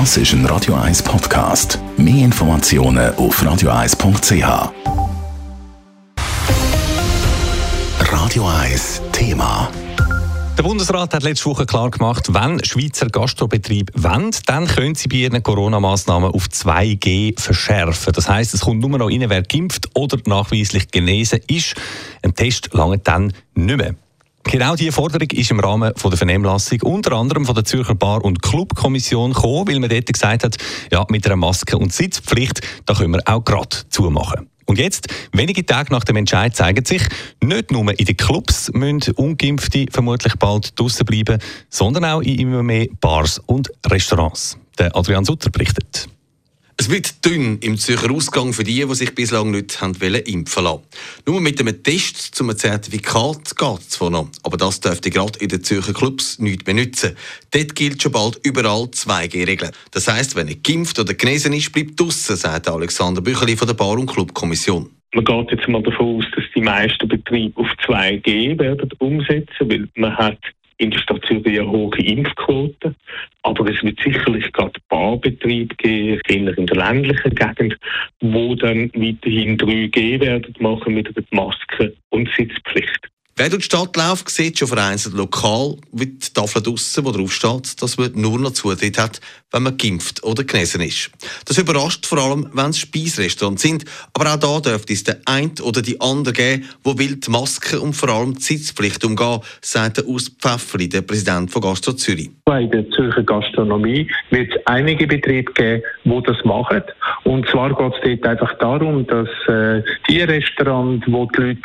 Das ist ein Radio 1 Podcast. Mehr Informationen auf radio1.ch. Radio 1 Thema. Der Bundesrat hat letzte Woche klar gemacht, wenn Schweizer Gastrobetriebe wollen, dann können sie bei ihren Corona-Massnahmen auf 2G verschärfen. Das heißt, es kommt nur noch rein, wer geimpft oder nachweislich genesen ist. Ein Test lange dann nicht mehr. Genau diese Forderung ist im Rahmen von der Vernehmlassung unter anderem von der Zürcher Bar- und Clubkommission gekommen, weil man dort gesagt hat, ja, mit einer Maske- und Sitzpflicht, da können wir auch gerade zumachen. Und jetzt, wenige Tage nach dem Entscheid, zeigt sich, nicht nur in den Clubs müssen Ungeimpfte vermutlich bald draußen bleiben, sondern auch in immer mehr Bars und Restaurants. Der Adrian Sutter berichtet. Es wird dünn im Zürcher Ausgang für die, die sich bislang nicht haben impfen lassen Nur mit einem Test zum Zertifikat geht es von noch. Aber das dürfte gerade in den Zürcher Clubs nicht benutzen. Dort gilt schon bald überall 2G-Regeln. Das heisst, wenn er geimpft oder genesen ist, bleibt draussen, sagt Alexander Bücheli von der Bar- und Clubkommission. Man geht jetzt mal davon aus, dass die meisten Betriebe auf 2G werden umsetzen, weil man hat in der Stadt Zürich eine hohe Impfquote. Aber es wird sicherlich gerade Barbetriebe geben, eher in der ländlichen Gegend, wo dann weiterhin 3G werden machen mit der Maske und Sitzpflicht. Wer durch die Stadt läuft, sieht schon vereinzelt lokal wie die Tafel draussen, wo drauf steht, dass man nur noch Zutritt hat, wenn man geimpft oder genesen ist. Das überrascht vor allem, wenn es Speisrestaurants sind. Aber auch da dürfte es den einen oder die andere geben, wo will die Maske und vor allem die Sitzpflicht umgehen, sagt der Urs Pfefferi, der Präsident von Gastro Zürich. Bei der Zürcher Gastronomie wird es einige Betriebe geben, die das machen. Und zwar geht es dort einfach darum, dass äh, die Restaurants, wo die Leute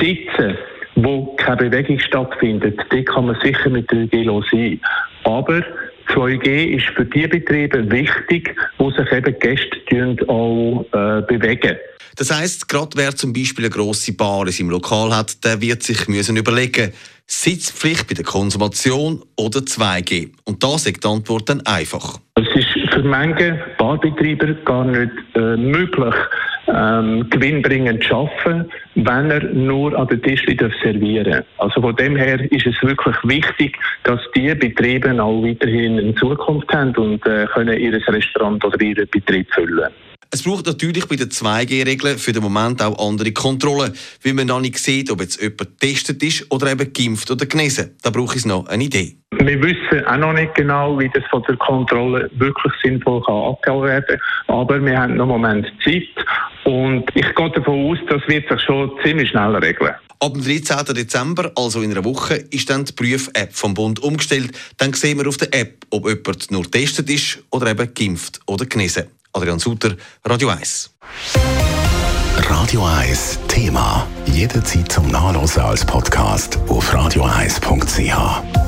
sitzen, wo keine Bewegung stattfindet, dort kann man sicher mit 3G sein. Aber 2G ist für die Betriebe wichtig, wo sich eben Gäste auch äh, bewegen. Das heisst, gerade wer zum Beispiel eine grosse Bar in seinem Lokal hat, der wird sich müssen überlegen Sitzpflicht bei der Konsumation oder 2G. Und da ist die Antwort dann einfach. Es ist für manche Barbetreiber gar nicht äh, möglich, ähm, gewinnbringend zu arbeiten, wenn er nur an den Tisch servieren darf. Also von dem her ist es wirklich wichtig, dass die Betriebe auch weiterhin eine Zukunft haben und äh, können ihr Restaurant oder ihren Betrieb füllen. Es braucht natürlich bei den 2G-Regeln für den Moment auch andere Kontrollen, weil man noch nicht sieht, ob jetzt jemand getestet ist oder eben geimpft oder genesen. Da brauche ich noch eine Idee. Wir wissen auch noch nicht genau, wie das von der Kontrolle wirklich sinnvoll kann abgehalten werden aber wir haben noch einen Moment Zeit und ich gehe davon aus, das wird sich schon ziemlich schnell regeln. Ab dem 13. Dezember, also in einer Woche, ist dann die Prüf-App vom Bund umgestellt. Dann sehen wir auf der App, ob jemand nur getestet ist oder eben geimpft oder genesen. Adrian Suter, Radio 1. Radio 1 Thema. Jederzeit zum Nachlesen als Podcast auf radio1.ch.